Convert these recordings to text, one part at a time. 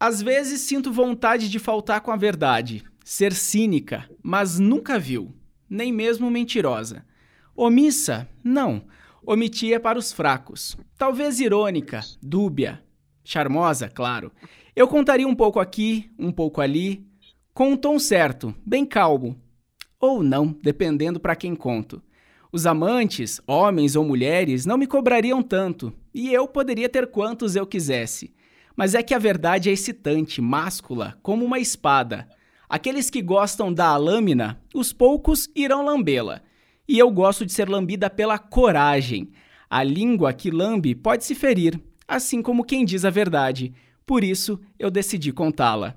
Às vezes sinto vontade de faltar com a verdade, ser cínica, mas nunca viu, nem mesmo mentirosa. Omissa? Não. Omitia para os fracos. Talvez irônica, dúbia, charmosa, claro. Eu contaria um pouco aqui, um pouco ali, com um tom certo, bem calmo. Ou não, dependendo para quem conto. Os amantes, homens ou mulheres, não me cobrariam tanto, e eu poderia ter quantos eu quisesse. Mas é que a verdade é excitante, máscula, como uma espada. Aqueles que gostam da lâmina, os poucos irão lambê-la. E eu gosto de ser lambida pela coragem. A língua que lambe pode se ferir, assim como quem diz a verdade. Por isso, eu decidi contá-la.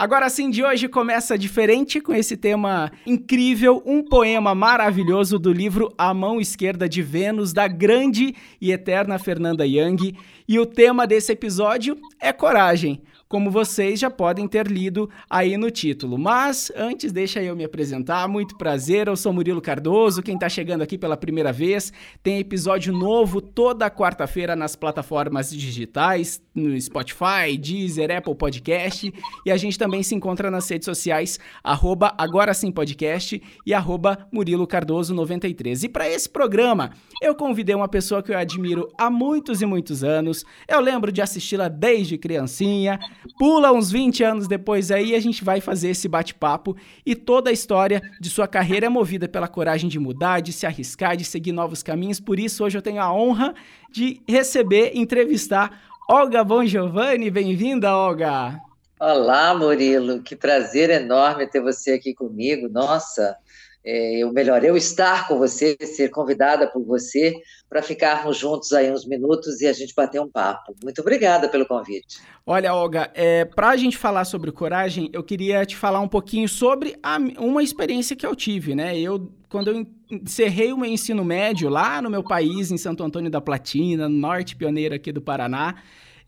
Agora sim, de hoje começa diferente com esse tema incrível, um poema maravilhoso do livro A Mão Esquerda de Vênus, da grande e eterna Fernanda Young. E o tema desse episódio é coragem como vocês já podem ter lido aí no título. Mas antes, deixa eu me apresentar. Muito prazer, eu sou Murilo Cardoso. Quem está chegando aqui pela primeira vez, tem episódio novo toda quarta-feira nas plataformas digitais, no Spotify, Deezer, Apple Podcast. E a gente também se encontra nas redes sociais, arroba Agora Sim Podcast e arroba Murilo Cardoso 93. E para esse programa, eu convidei uma pessoa que eu admiro há muitos e muitos anos. Eu lembro de assisti-la desde criancinha. Pula uns 20 anos depois aí, a gente vai fazer esse bate-papo e toda a história de sua carreira é movida pela coragem de mudar, de se arriscar, de seguir novos caminhos. Por isso, hoje eu tenho a honra de receber, entrevistar Olga Bon Giovanni. Bem-vinda, Olga! Olá, Murilo. Que prazer enorme ter você aqui comigo. Nossa, é, o melhor eu estar com você, ser convidada por você para ficarmos juntos aí uns minutos e a gente bater um papo. Muito obrigada pelo convite. Olha, Olga, é, para a gente falar sobre coragem, eu queria te falar um pouquinho sobre a, uma experiência que eu tive, né? Eu, quando eu encerrei o meu ensino médio lá no meu país, em Santo Antônio da Platina, norte pioneiro aqui do Paraná,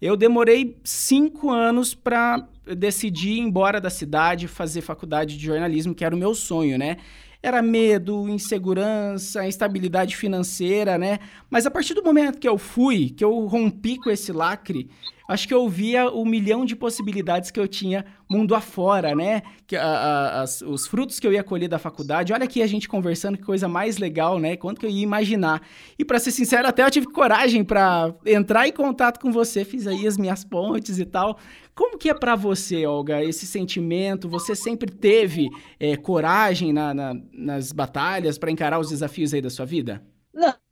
eu demorei cinco anos para decidir ir embora da cidade, fazer faculdade de jornalismo, que era o meu sonho, né? Era medo, insegurança, instabilidade financeira, né? Mas a partir do momento que eu fui, que eu rompi com esse lacre, acho que eu via o milhão de possibilidades que eu tinha mundo afora, né? Que, a, a, as, os frutos que eu ia colher da faculdade. Olha aqui a gente conversando, que coisa mais legal, né? Quanto que eu ia imaginar. E para ser sincero, até eu tive coragem para entrar em contato com você, fiz aí as minhas pontes e tal. Como que é para você, Olga, esse sentimento? Você sempre teve é, coragem na, na, nas batalhas para encarar os desafios aí da sua vida?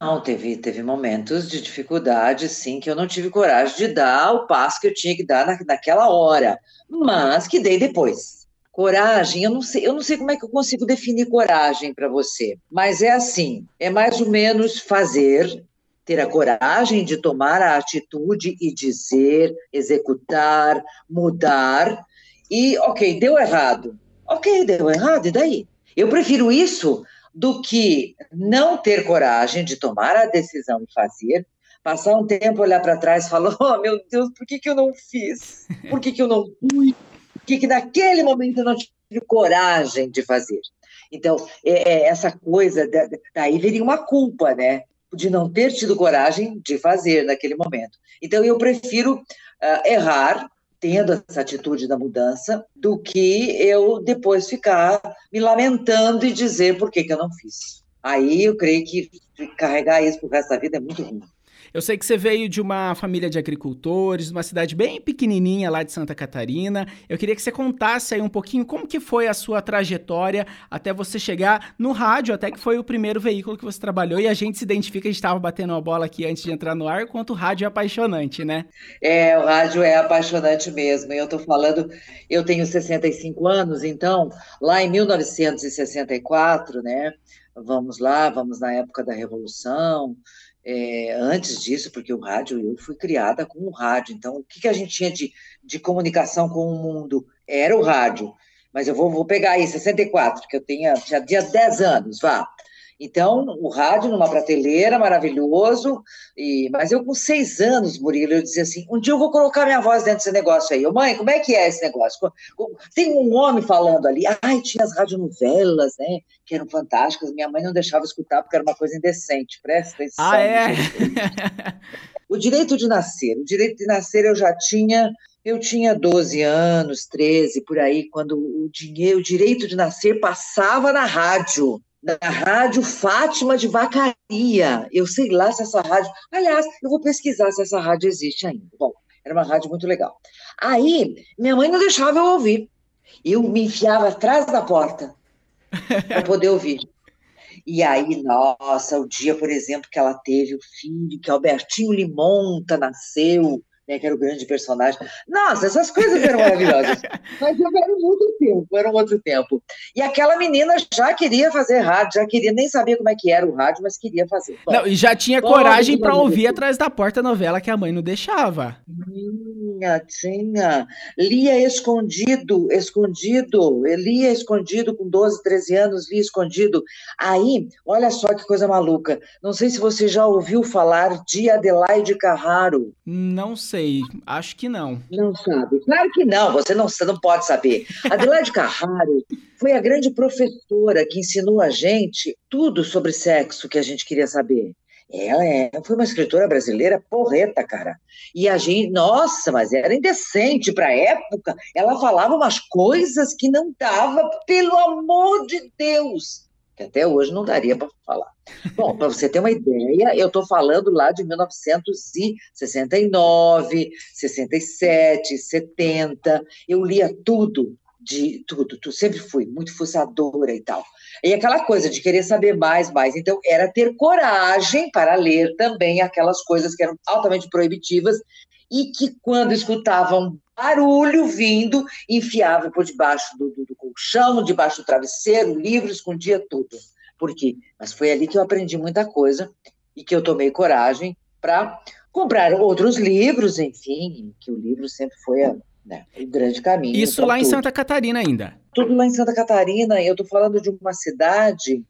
Não, teve, teve momentos de dificuldade, sim, que eu não tive coragem de dar o passo que eu tinha que dar na, naquela hora, mas que dei depois. Coragem, eu não sei, eu não sei como é que eu consigo definir coragem para você, mas é assim, é mais ou menos fazer, ter a coragem de tomar a atitude e dizer, executar, mudar, e ok, deu errado. Ok, deu errado, e daí? Eu prefiro isso do que não ter coragem de tomar a decisão e fazer, passar um tempo, olhar para trás e falar: oh, meu Deus, por que, que eu não fiz? Por que, que eu não fui? Por que, que naquele momento eu não tive coragem de fazer? Então, é, é essa coisa, daí viria uma culpa, né? De não ter tido coragem de fazer naquele momento. Então, eu prefiro uh, errar tendo essa atitude da mudança, do que eu depois ficar me lamentando e dizer por que, que eu não fiz. Aí eu creio que carregar isso pro resto da vida é muito ruim. Eu sei que você veio de uma família de agricultores, uma cidade bem pequenininha lá de Santa Catarina. Eu queria que você contasse aí um pouquinho como que foi a sua trajetória até você chegar no rádio, até que foi o primeiro veículo que você trabalhou e a gente se identifica, a gente estava batendo uma bola aqui antes de entrar no ar, quanto o rádio é apaixonante, né? É, o rádio é apaixonante mesmo. Eu estou falando, eu tenho 65 anos, então, lá em 1964, né? Vamos lá, vamos na época da Revolução, é, antes disso, porque o rádio, eu fui criada com o rádio, então o que, que a gente tinha de, de comunicação com o mundo? Era o rádio. Mas eu vou, vou pegar aí, 64, que eu tinha, tinha 10 anos, vá. Então, o rádio numa prateleira, maravilhoso. E, mas eu, com seis anos, Murilo, eu dizia assim: um dia eu vou colocar minha voz dentro desse negócio aí. Eu, mãe, como é que é esse negócio? Tem um homem falando ali. Ai, tinha as radionovelas, né? Que eram fantásticas. Minha mãe não deixava escutar porque era uma coisa indecente. Presta atenção. Ah, é? o direito de nascer. O direito de nascer eu já tinha Eu tinha 12 anos, 13, por aí, quando o dinheiro, o direito de nascer passava na rádio na rádio Fátima de Vacaria. Eu sei lá se essa rádio. Aliás, eu vou pesquisar se essa rádio existe ainda. Bom, era uma rádio muito legal. Aí, minha mãe não deixava eu ouvir. Eu me enfiava atrás da porta para poder ouvir. E aí, nossa, o dia, por exemplo, que ela teve o filho, que Albertinho Limonta nasceu, né, que era o grande personagem. Nossa, essas coisas eram maravilhosas. Mas era um outro tempo, era um outro tempo. E aquela menina já queria fazer rádio, já queria, nem sabia como é que era o rádio, mas queria fazer. Bom, não, e já tinha coragem para ouvir atrás da porta a novela que a mãe não deixava. Tinha, tinha. Lia escondido, escondido. Lia escondido com 12, 13 anos, lia escondido. Aí, olha só que coisa maluca. Não sei se você já ouviu falar de Adelaide Carraro. Não sei sei, acho que não. Não sabe? Claro que não, você não, você não pode saber. Adelaide Carraro foi a grande professora que ensinou a gente tudo sobre sexo que a gente queria saber. Ela é, foi uma escritora brasileira porreta, cara. E a gente, nossa, mas era indecente para a época. Ela falava umas coisas que não dava, pelo amor de Deus que até hoje não daria para falar. Bom, para você ter uma ideia, eu estou falando lá de 1969, 67, 70, eu lia tudo, de tudo, tu sempre fui muito fuçadora e tal. E aquela coisa de querer saber mais, mais. Então, era ter coragem para ler também aquelas coisas que eram altamente proibitivas e que, quando escutavam barulho vindo, enfiava por debaixo do, do, do colchão, debaixo do travesseiro, livro, escondia tudo. Por quê? Mas foi ali que eu aprendi muita coisa e que eu tomei coragem para comprar outros livros, enfim, que o livro sempre foi a, né, o grande caminho. Isso lá tudo. em Santa Catarina ainda? Tudo lá em Santa Catarina. Eu estou falando de uma cidade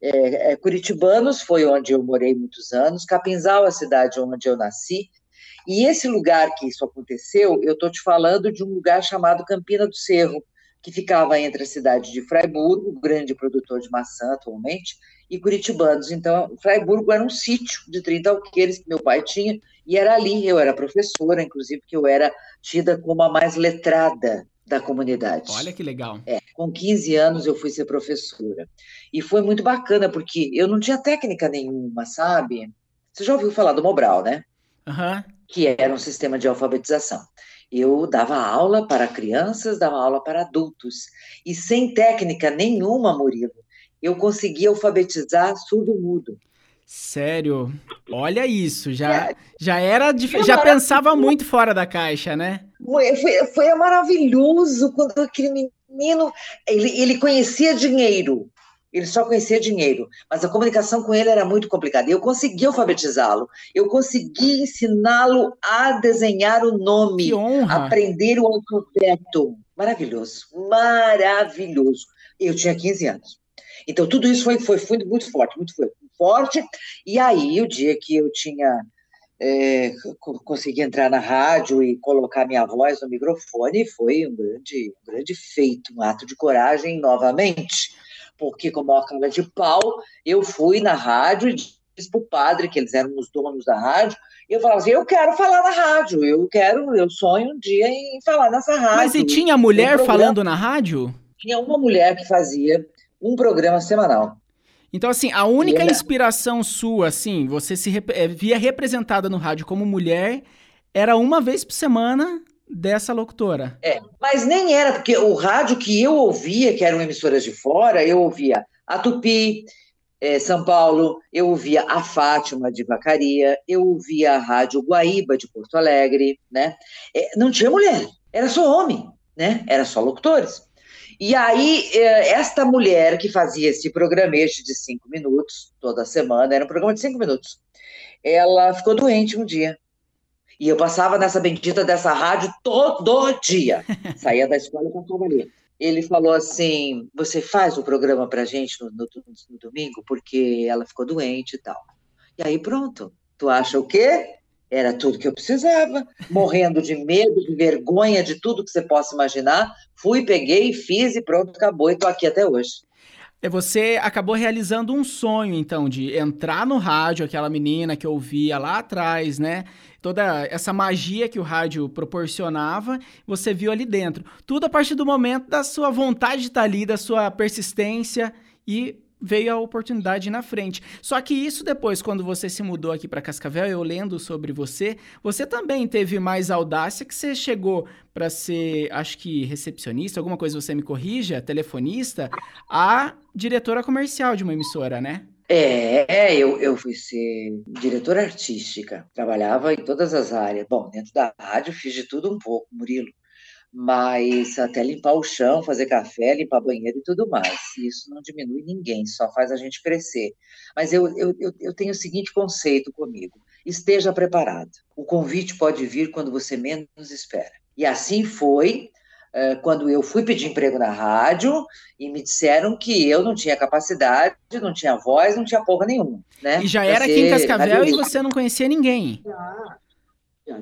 é, é, Curitibanos foi onde eu morei muitos anos, Capinzal, a cidade onde eu nasci, e esse lugar que isso aconteceu, eu estou te falando de um lugar chamado Campina do Cerro, que ficava entre a cidade de Fraiburgo, grande produtor de maçã atualmente, e Curitibanos. Então, Fraiburgo era um sítio de 30 alqueires que meu pai tinha, e era ali, eu era professora, inclusive, que eu era tida como a mais letrada da comunidade. Olha que legal. É, com 15 anos eu fui ser professora. E foi muito bacana, porque eu não tinha técnica nenhuma, sabe? Você já ouviu falar do Mobral, né? Aham. Uhum que era um sistema de alfabetização. Eu dava aula para crianças, dava aula para adultos, e sem técnica nenhuma, Murilo, eu conseguia alfabetizar surdo-mudo. Sério? Olha isso, já, é, já era, já pensava muito fora da caixa, né? Foi, foi, foi maravilhoso quando aquele menino, ele, ele conhecia dinheiro, ele só conhecia dinheiro, mas a comunicação com ele era muito complicada. Eu consegui alfabetizá-lo, eu consegui ensiná-lo a desenhar o nome, aprender o alfabeto. Maravilhoso, maravilhoso. Eu tinha 15 anos. Então, tudo isso foi, foi, foi muito forte, muito forte. E aí, o dia que eu tinha é, consegui entrar na rádio e colocar minha voz no microfone, foi um grande, um grande feito, um ato de coragem novamente porque como a cara de pau, eu fui na rádio e disse para o padre, que eles eram os donos da rádio, e eu falava assim, eu quero falar na rádio, eu quero, eu sonho um dia em falar nessa rádio. Mas e tinha mulher um falando na rádio? Tinha uma mulher que fazia um programa semanal. Então, assim, a única inspiração sua, assim, você se rep eh, via representada no rádio como mulher, era uma vez por semana dessa locutora. É, mas nem era, porque o rádio que eu ouvia, que eram emissoras de fora, eu ouvia a Tupi, é, São Paulo, eu ouvia a Fátima de Vacaria, eu ouvia a Rádio Guaíba de Porto Alegre, né? É, não tinha mulher, era só homem, né? Era só locutores. E aí, é, esta mulher que fazia esse programete de cinco minutos, toda semana, era um programa de cinco minutos, ela ficou doente um dia. E eu passava nessa bendita dessa rádio todo dia. Saía da escola e passava ali. Ele falou assim: Você faz o programa pra gente no, no, no domingo? Porque ela ficou doente e tal. E aí, pronto. Tu acha o quê? Era tudo que eu precisava, morrendo de medo, de vergonha, de tudo que você possa imaginar. Fui, peguei, fiz e pronto, acabou e estou aqui até hoje. É, você acabou realizando um sonho, então, de entrar no rádio, aquela menina que eu ouvia lá atrás, né? Toda essa magia que o rádio proporcionava, você viu ali dentro. Tudo a partir do momento da sua vontade de estar ali, da sua persistência e veio a oportunidade na frente. Só que isso depois, quando você se mudou aqui para Cascavel, eu lendo sobre você, você também teve mais audácia que você chegou para ser, acho que recepcionista, alguma coisa você me corrija, telefonista, a diretora comercial de uma emissora, né? É, eu, eu fui ser diretora artística, trabalhava em todas as áreas. Bom, dentro da rádio fiz de tudo um pouco, Murilo mas até limpar o chão, fazer café, limpar banheiro e tudo mais. Isso não diminui ninguém, só faz a gente crescer. Mas eu, eu, eu tenho o seguinte conceito comigo: esteja preparado. O convite pode vir quando você menos espera. E assim foi eh, quando eu fui pedir emprego na rádio e me disseram que eu não tinha capacidade, não tinha voz, não tinha porra nenhuma. Né? E já era aqui em Cascavel e você não conhecia ninguém.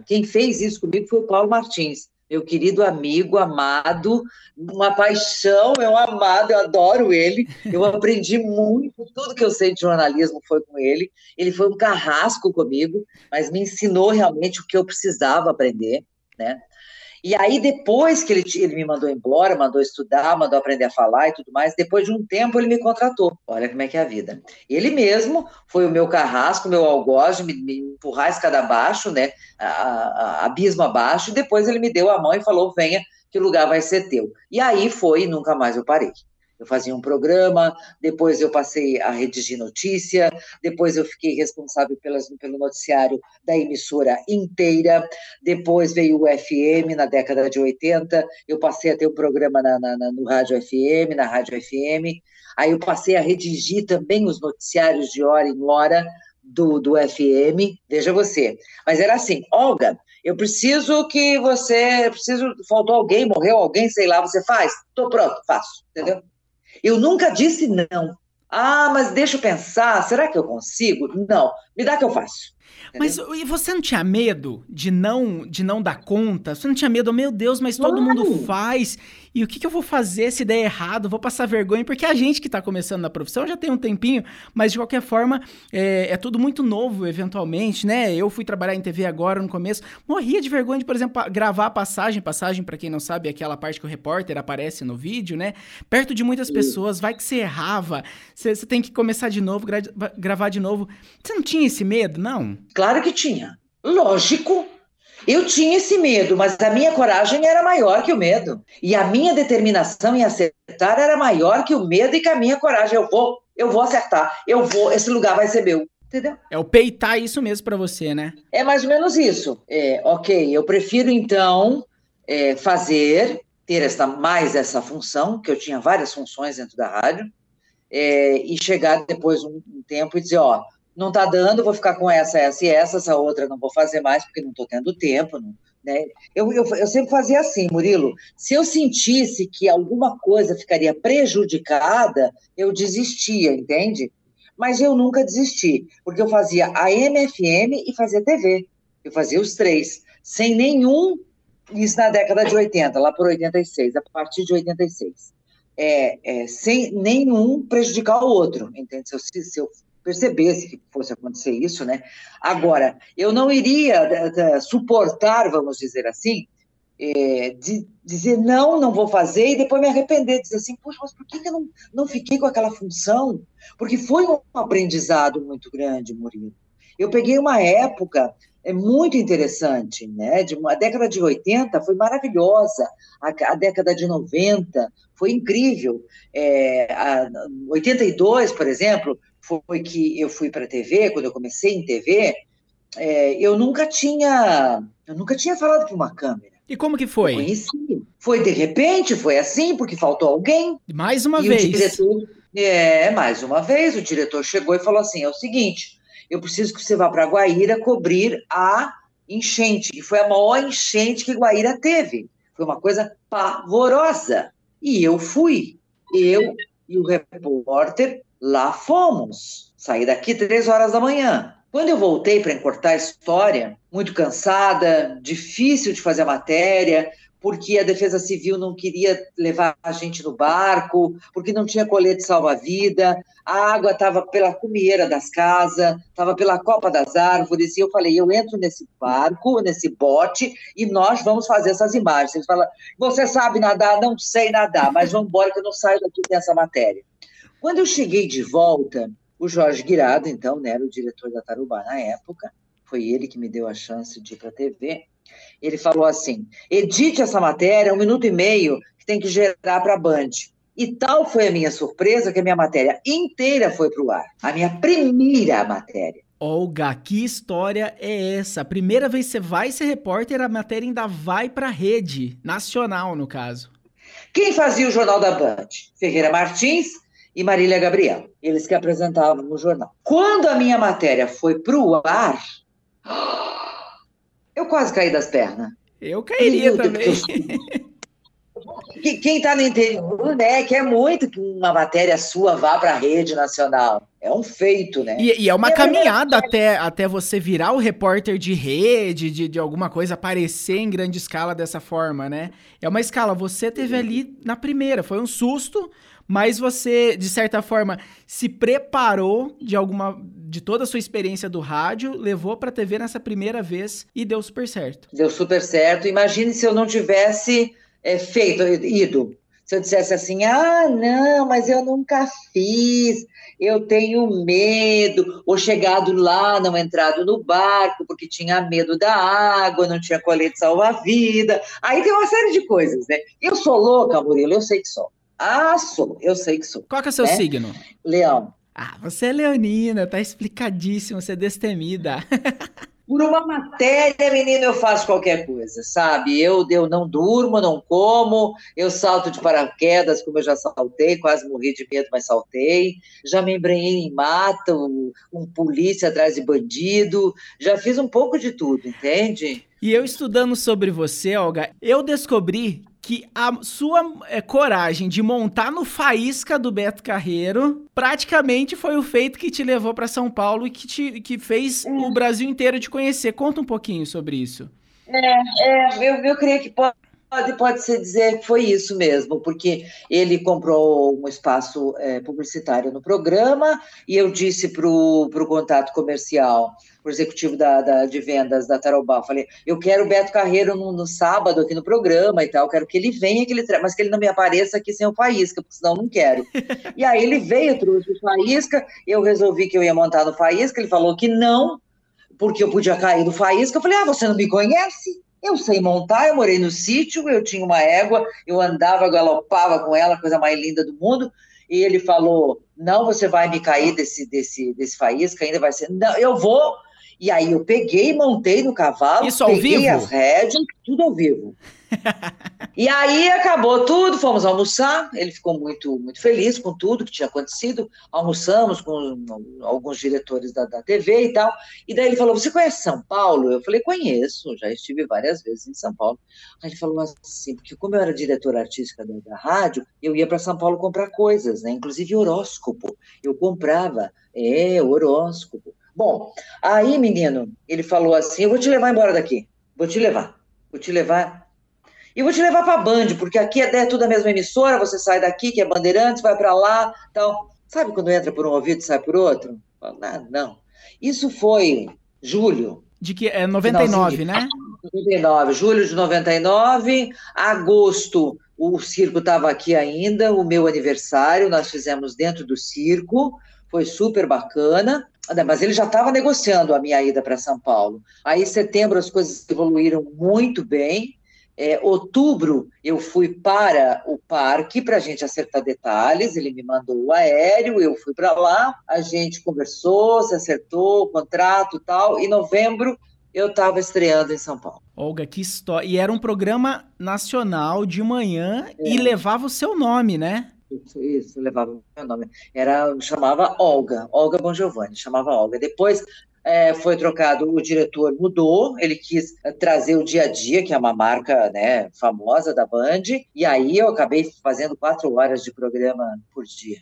Quem fez isso comigo foi o Paulo Martins meu querido amigo, amado, uma paixão, meu amado, eu adoro ele. Eu aprendi muito, tudo que eu sei de jornalismo foi com ele. Ele foi um carrasco comigo, mas me ensinou realmente o que eu precisava aprender, né? E aí, depois que ele, ele me mandou embora, mandou estudar, mandou aprender a falar e tudo mais, depois de um tempo ele me contratou. Olha como é que é a vida. Ele mesmo foi o meu carrasco, meu algoz, me, me empurrar a escada abaixo, né? A, a, a, abismo abaixo, e depois ele me deu a mão e falou: venha, que o lugar vai ser teu. E aí foi e nunca mais eu parei. Eu fazia um programa, depois eu passei a redigir notícia, depois eu fiquei responsável pelas, pelo noticiário da emissora inteira, depois veio o FM na década de 80, eu passei a ter um programa na, na, na, no Rádio FM, na Rádio FM, aí eu passei a redigir também os noticiários de hora em hora do, do FM, veja você. Mas era assim, Olga, eu preciso que você, preciso, faltou alguém, morreu alguém, sei lá, você faz? Tô pronto, faço, entendeu? Eu nunca disse não. Ah, mas deixa eu pensar, será que eu consigo? Não, me dá que eu faço. Mas e você não tinha medo de não de não dar conta? Você não tinha medo, oh, meu Deus, mas todo mundo faz. E o que, que, eu vou fazer se der errado? Vou passar vergonha, porque a gente que está começando na profissão já tem um tempinho, mas de qualquer forma é, é, tudo muito novo, eventualmente, né? Eu fui trabalhar em TV agora no começo, morria de vergonha de, por exemplo, gravar a passagem. Passagem, para quem não sabe, é aquela parte que o repórter aparece no vídeo, né? Perto de muitas pessoas, vai que você errava, você, você tem que começar de novo, gra gravar de novo. Você não tinha esse medo, não? Claro que tinha. Lógico. Eu tinha esse medo, mas a minha coragem era maior que o medo. E a minha determinação em acertar era maior que o medo e que a minha coragem. Eu vou, eu vou acertar, eu vou, esse lugar vai ser meu. Entendeu? É o peitar isso mesmo para você, né? É mais ou menos isso. É, ok, eu prefiro então é, fazer, ter essa, mais essa função, que eu tinha várias funções dentro da rádio, é, e chegar depois um, um tempo e dizer, ó, não está dando, vou ficar com essa, essa e essa, essa outra não vou fazer mais porque não estou tendo tempo. Não, né? eu, eu, eu sempre fazia assim, Murilo, se eu sentisse que alguma coisa ficaria prejudicada, eu desistia, entende? Mas eu nunca desisti, porque eu fazia a MFM e fazia TV. Eu fazia os três, sem nenhum, isso na década de 80, lá por 86, a partir de 86. É, é, sem nenhum prejudicar o outro, entende? Se eu, se eu percebesse que fosse acontecer isso, né? Agora, eu não iria eh, eh, suportar, vamos dizer assim, é, de dizer não, não vou fazer e depois me arrepender, dizer assim, poxa, mas por que, que eu não, não fiquei com aquela função? Porque foi um aprendizado muito grande, Murilo. Eu peguei uma época é muito interessante, né? De uma, a década de 80 foi maravilhosa, a, a década de 90 foi incrível. É, a, 82, por exemplo, foi que eu fui para a TV, quando eu comecei em TV, é, eu nunca tinha, eu nunca tinha falado para uma câmera. E como que foi? Eu conheci. Foi de repente, foi assim, porque faltou alguém. Mais uma e vez. O diretor, é, mais uma vez, o diretor chegou e falou assim: é o seguinte, eu preciso que você vá para Guaíra cobrir a enchente, que foi a maior enchente que Guaíra teve. Foi uma coisa pavorosa. E eu fui. Eu e o repórter Lá fomos. Saí daqui três horas da manhã. Quando eu voltei para encurtar a história, muito cansada, difícil de fazer a matéria, porque a Defesa Civil não queria levar a gente no barco, porque não tinha colete salva-vida, a água estava pela cumieira das casas, estava pela copa das árvores, e eu falei, eu entro nesse barco, nesse bote, e nós vamos fazer essas imagens. Eles falam, você sabe nadar? Não sei nadar, mas vamos embora que eu não saio daqui dessa matéria. Quando eu cheguei de volta, o Jorge Guirado, então, né, era o diretor da Tarubá na época, foi ele que me deu a chance de ir para a TV, ele falou assim: edite essa matéria, um minuto e meio, que tem que gerar para a Band. E tal foi a minha surpresa que a minha matéria inteira foi para o ar. A minha primeira matéria. Olga, que história é essa? A primeira vez que você vai ser repórter, a matéria ainda vai para a rede nacional, no caso. Quem fazia o jornal da Band? Ferreira Martins e Marília Gabriel. Eles que apresentavam no jornal. Quando a minha matéria foi para o ar, eu quase caí das pernas. Eu cairia também. Quem está no interior, né, quer muito que uma matéria sua vá para a rede nacional. É um feito, né? E, e é uma e caminhada até, até você virar o repórter de rede, de, de alguma coisa, aparecer em grande escala dessa forma, né? É uma escala. Você teve ali na primeira, foi um susto, mas você, de certa forma, se preparou de alguma de toda a sua experiência do rádio, levou para a TV nessa primeira vez e deu super certo. Deu super certo. Imagine se eu não tivesse é, feito, ido. Se eu dissesse assim, ah, não, mas eu nunca fiz, eu tenho medo, ou chegado lá, não entrado no barco, porque tinha medo da água, não tinha colete salva-vida. Aí tem uma série de coisas, né? Eu sou louca, Murilo, eu sei que sou. Ah, sou, eu sei que sou. Qual que é o seu né? signo? Leão. Ah, você é leonina, tá explicadíssimo, você é destemida. Por uma matéria, menino, eu faço qualquer coisa, sabe? Eu, eu não durmo, não como, eu salto de paraquedas, como eu já saltei, quase morri de medo, mas saltei. Já me embrenhei em mata, um, um polícia atrás de bandido, já fiz um pouco de tudo, entende? E eu estudando sobre você, Olga, eu descobri que a sua é, coragem de montar no Faísca do Beto Carreiro praticamente foi o feito que te levou para São Paulo e que, te, que fez é. o Brasil inteiro te conhecer. Conta um pouquinho sobre isso. É, é eu, eu creio que pode, Pode, pode se dizer que foi isso mesmo, porque ele comprou um espaço é, publicitário no programa e eu disse para o contato comercial, executivo da, da, de vendas da Tarobá, falei, eu quero o Beto Carreiro no, no, sábado aqui no programa e tal, quero que ele venha, que ele mas que ele não me apareça aqui sem o Faísca, porque senão não quero. e aí ele veio, trouxe o Faísca, eu resolvi que eu ia montar no Faísca, ele falou que não, porque eu podia cair do Faísca, eu falei, ah, você não me conhece? Eu sei montar, eu morei no sítio, eu tinha uma égua, eu andava, galopava com ela, coisa mais linda do mundo. E ele falou: Não, você vai me cair desse, desse, desse faísca, ainda vai ser. Não, eu vou. E aí eu peguei, montei no cavalo, Isso peguei vivo? as rédeas, tudo ao vivo. e aí acabou tudo, fomos almoçar. Ele ficou muito, muito feliz com tudo que tinha acontecido. Almoçamos com alguns diretores da, da TV e tal. E daí ele falou: Você conhece São Paulo? Eu falei: Conheço, já estive várias vezes em São Paulo. Aí ele falou assim: Porque como eu era diretora artística da, da rádio, eu ia para São Paulo comprar coisas, né? inclusive horóscopo. Eu comprava, é, horóscopo. Bom, aí, menino, ele falou assim: Eu vou te levar embora daqui. Vou te levar. Vou te levar e vou te levar para a Band, porque aqui é, é tudo a mesma emissora, você sai daqui, que é Bandeirantes, vai para lá, tal. Sabe quando entra por um ouvido e sai por outro? Não, não. Isso foi julho. De que é 99, de... né? 99, julho de 99, agosto, o circo estava aqui ainda, o meu aniversário, nós fizemos dentro do circo, foi super bacana, mas ele já estava negociando a minha ida para São Paulo. Aí, em setembro, as coisas evoluíram muito bem, é, outubro, eu fui para o parque para a gente acertar detalhes. Ele me mandou o aéreo, eu fui para lá, a gente conversou, se acertou o contrato e tal. Em novembro, eu estava estreando em São Paulo. Olga, que história. E era um programa nacional de manhã é. e levava o seu nome, né? Isso, levava meu nome. Era, chamava Olga, Olga Bon Giovanni, chamava Olga. Depois é, foi trocado, o diretor mudou, ele quis é, trazer o dia a dia, que é uma marca né, famosa da Band, e aí eu acabei fazendo quatro horas de programa por dia.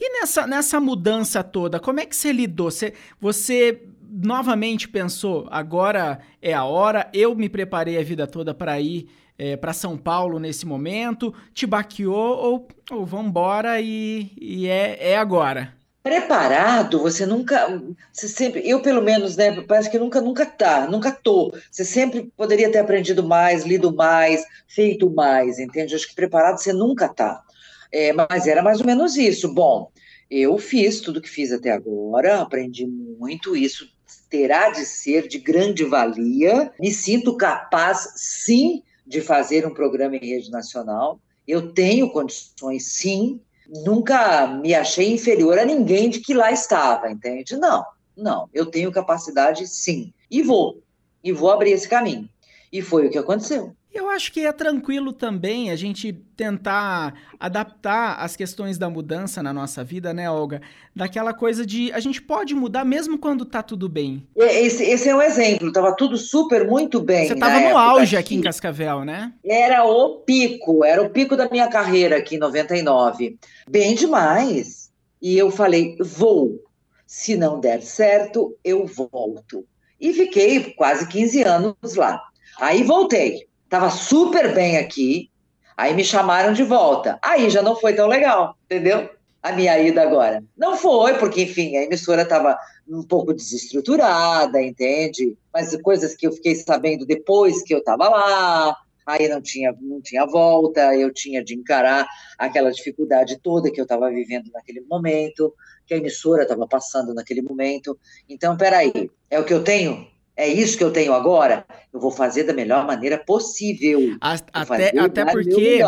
E nessa, nessa mudança toda, como é que você lidou? Você, você novamente pensou, agora é a hora, eu me preparei a vida toda para ir é, para São Paulo nesse momento? Te baqueou ou, ou vambora e, e é, é agora? Preparado, você nunca, você sempre, eu pelo menos, né, parece que nunca, nunca tá, nunca tô. Você sempre poderia ter aprendido mais, lido mais, feito mais, entende? Acho que preparado você nunca tá. É, mas era mais ou menos isso. Bom, eu fiz tudo que fiz até agora, aprendi muito, isso terá de ser de grande valia. Me sinto capaz, sim, de fazer um programa em rede nacional. Eu tenho condições, sim. Nunca me achei inferior a ninguém de que lá estava, entende? Não, não. Eu tenho capacidade, sim. E vou. E vou abrir esse caminho. E foi o que aconteceu. Eu acho que é tranquilo também a gente tentar adaptar as questões da mudança na nossa vida, né, Olga? Daquela coisa de a gente pode mudar mesmo quando tá tudo bem. Esse, esse é um exemplo, tava tudo super, muito bem. Você tava no auge aqui em Cascavel, né? Era o pico, era o pico da minha carreira aqui em 99. Bem demais. E eu falei, vou. Se não der certo, eu volto. E fiquei quase 15 anos lá. Aí voltei Tava super bem aqui, aí me chamaram de volta. Aí já não foi tão legal, entendeu? A minha ida agora. Não foi, porque, enfim, a emissora estava um pouco desestruturada, entende? Mas coisas que eu fiquei sabendo depois que eu estava lá, aí não tinha, não tinha volta, eu tinha de encarar aquela dificuldade toda que eu estava vivendo naquele momento, que a emissora estava passando naquele momento. Então, peraí, é o que eu tenho? É isso que eu tenho agora, eu vou fazer da melhor maneira possível. Até, até porque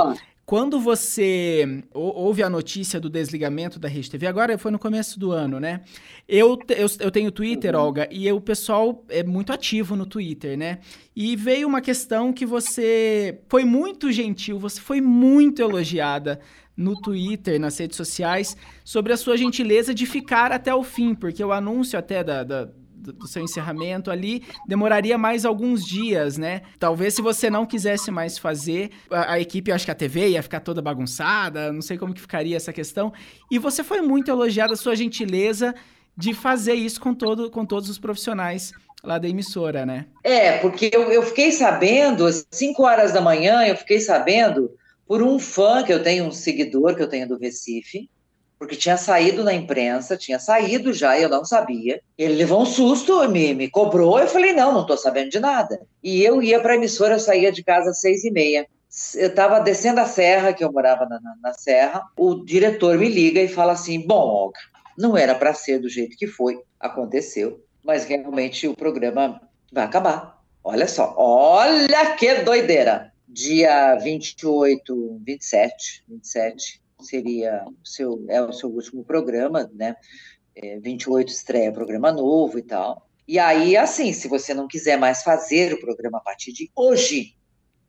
quando você ouve a notícia do desligamento da Rede TV, agora foi no começo do ano, né? Eu, eu, eu tenho Twitter, uhum. Olga, e o pessoal é muito ativo no Twitter, né? E veio uma questão que você foi muito gentil, você foi muito elogiada no Twitter, nas redes sociais, sobre a sua gentileza de ficar até o fim, porque o anúncio até da, da do, seu encerramento ali, demoraria mais alguns dias, né? Talvez se você não quisesse mais fazer, a, a equipe, acho que a TV ia ficar toda bagunçada, não sei como que ficaria essa questão. E você foi muito elogiada a sua gentileza de fazer isso com, todo, com todos os profissionais lá da emissora, né? É, porque eu, eu fiquei sabendo, às 5 horas da manhã, eu fiquei sabendo por um fã que eu tenho, um seguidor que eu tenho do Recife, porque tinha saído na imprensa, tinha saído já, e eu não sabia. Ele levou um susto, me, me cobrou, eu falei, não, não estou sabendo de nada. E eu ia para a emissora, eu saía de casa às seis e meia. Eu estava descendo a serra, que eu morava na, na, na, serra, o diretor me liga e fala assim, bom, Olga, não era para ser do jeito que foi, aconteceu, mas realmente o programa vai acabar. Olha só, olha que doideira! Dia 28, 27, 27 seria seu, é o seu último programa, né? É, 28 estreia programa novo e tal. E aí, assim, se você não quiser mais fazer o programa a partir de hoje,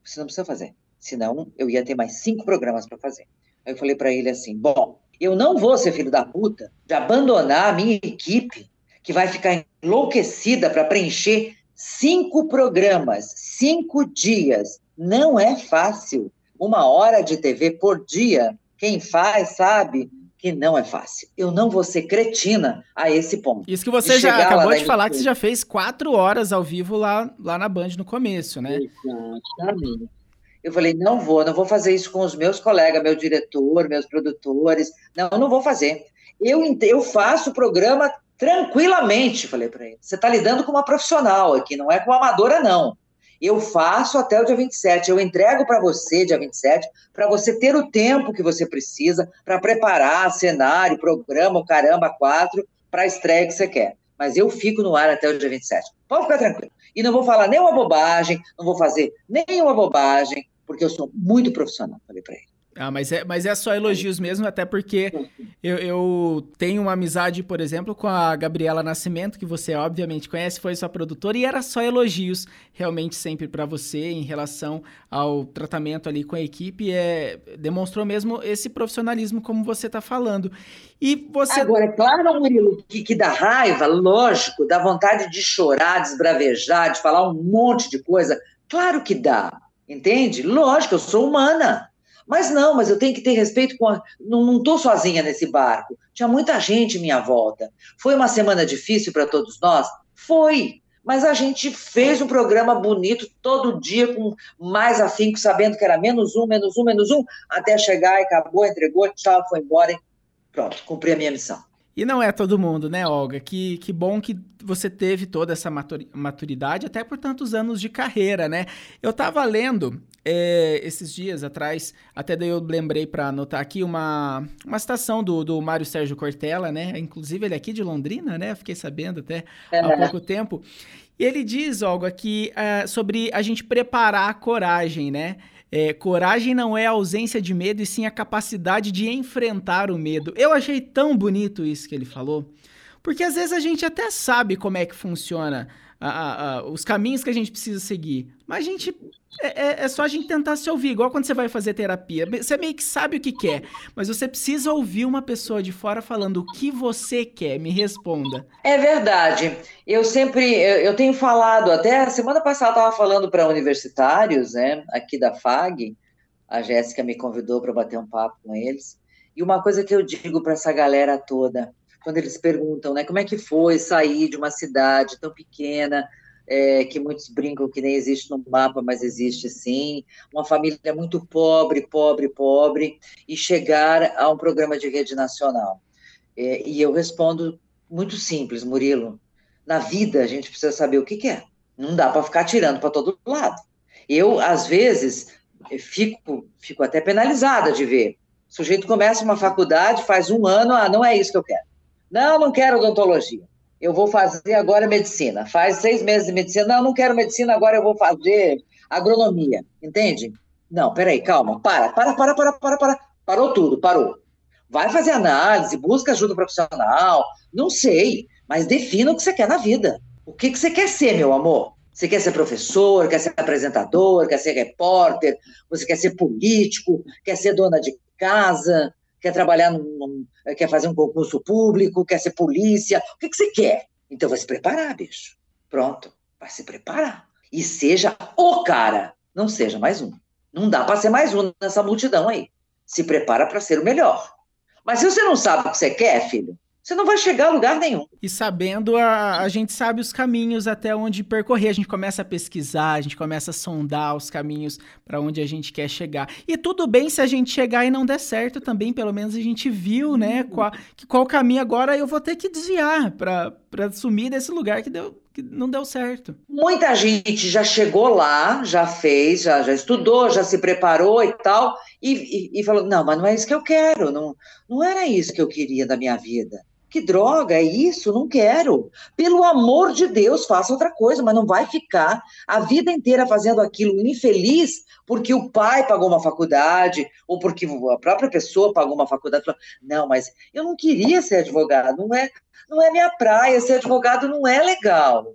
você não precisa fazer. Senão, eu ia ter mais cinco programas para fazer. Aí eu falei para ele assim: bom, eu não vou ser filho da puta de abandonar a minha equipe, que vai ficar enlouquecida para preencher cinco programas, cinco dias. Não é fácil. Uma hora de TV por dia quem faz sabe que não é fácil. Eu não vou ser cretina a esse ponto. Isso que você já acabou de falar que você já fez quatro horas ao vivo lá, lá na Band no começo, né? Exatamente. Eu falei, não vou, não vou fazer isso com os meus colegas, meu diretor, meus produtores. Não, eu não vou fazer. Eu, eu faço o programa tranquilamente, falei para ele. Você está lidando com uma profissional aqui, não é com uma amadora, não. Eu faço até o dia 27, eu entrego para você dia 27, para você ter o tempo que você precisa para preparar cenário, programa, o caramba, quatro, para a estreia que você quer. Mas eu fico no ar até o dia 27. Pode ficar tranquilo. E não vou falar nenhuma bobagem, não vou fazer nenhuma bobagem, porque eu sou muito profissional, falei para ele. Ah, mas é, mas é só elogios mesmo, até porque eu, eu, tenho uma amizade, por exemplo, com a Gabriela Nascimento, que você obviamente conhece, foi sua produtora, e era só elogios realmente sempre para você em relação ao tratamento ali com a equipe. É, demonstrou mesmo esse profissionalismo, como você está falando. E você. Agora, é claro, Murilo, que, que dá raiva, lógico, dá vontade de chorar, de esbravejar, de falar um monte de coisa. Claro que dá, entende? Lógico, eu sou humana. Mas não, mas eu tenho que ter respeito com a. Não estou sozinha nesse barco. Tinha muita gente à minha volta. Foi uma semana difícil para todos nós? Foi. mas a gente fez um programa bonito todo dia, com mais afinco, sabendo que era menos um, menos um, menos um, até chegar acabou, entregou, tchau, foi embora. Pronto, cumpri a minha missão. E não é todo mundo, né, Olga? Que, que bom que você teve toda essa maturidade, até por tantos anos de carreira, né? Eu estava lendo é, esses dias atrás, até daí eu lembrei para anotar aqui uma, uma citação do, do Mário Sérgio Cortella, né? Inclusive ele é aqui de Londrina, né? Fiquei sabendo até é. há pouco tempo. E ele diz, Olga, que uh, sobre a gente preparar a coragem, né? É, coragem não é a ausência de medo, e sim a capacidade de enfrentar o medo. Eu achei tão bonito isso que ele falou, porque às vezes a gente até sabe como é que funciona a, a, os caminhos que a gente precisa seguir, mas a gente é, é, é, só a gente tentar se ouvir, igual quando você vai fazer terapia. Você meio que sabe o que quer, mas você precisa ouvir uma pessoa de fora falando o que você quer. Me responda. É verdade. Eu sempre, eu, eu tenho falado, até semana passada estava falando para universitários, né, aqui da FAG. A Jéssica me convidou para bater um papo com eles. E uma coisa que eu digo para essa galera toda, quando eles perguntam, né, como é que foi sair de uma cidade tão pequena é, que muitos brincam que nem existe no mapa, mas existe sim, uma família muito pobre, pobre, pobre, e chegar a um programa de rede nacional. É, e eu respondo muito simples, Murilo. Na vida a gente precisa saber o que quer. Não dá para ficar tirando para todo lado. Eu, às vezes, fico, fico até penalizada de ver. O sujeito começa uma faculdade, faz um ano, ah, não é isso que eu quero. Não, não quero odontologia eu vou fazer agora medicina. Faz seis meses de medicina. Não, não quero medicina, agora eu vou fazer agronomia. Entende? Não, peraí, calma. Para, para, para, para, para, para. Parou tudo, parou. Vai fazer análise, busca ajuda profissional. Não sei, mas defina o que você quer na vida. O que, que você quer ser, meu amor? Você quer ser professor, quer ser apresentador, quer ser repórter, você quer ser político, quer ser dona de casa, quer trabalhar num, quer fazer um concurso público, quer ser polícia, o que, que você quer? Então vai se preparar, bicho. Pronto, vai se preparar. E seja o cara, não seja mais um. Não dá para ser mais um nessa multidão aí. Se prepara para ser o melhor. Mas se você não sabe o que você quer, filho, você não vai chegar a lugar nenhum. E sabendo, a, a gente sabe os caminhos até onde percorrer. A gente começa a pesquisar, a gente começa a sondar os caminhos para onde a gente quer chegar. E tudo bem se a gente chegar e não der certo também, pelo menos a gente viu, né, qual, que, qual caminho agora eu vou ter que desviar para sumir desse lugar que deu, que não deu certo. Muita gente já chegou lá, já fez, já, já estudou, já se preparou e tal, e, e, e, falou: não, mas não é isso que eu quero, não, não era isso que eu queria da minha vida. Que droga, é isso? Não quero. Pelo amor de Deus, faça outra coisa, mas não vai ficar a vida inteira fazendo aquilo infeliz porque o pai pagou uma faculdade ou porque a própria pessoa pagou uma faculdade. Não, mas eu não queria ser advogado, não é, não é minha praia, ser advogado não é legal.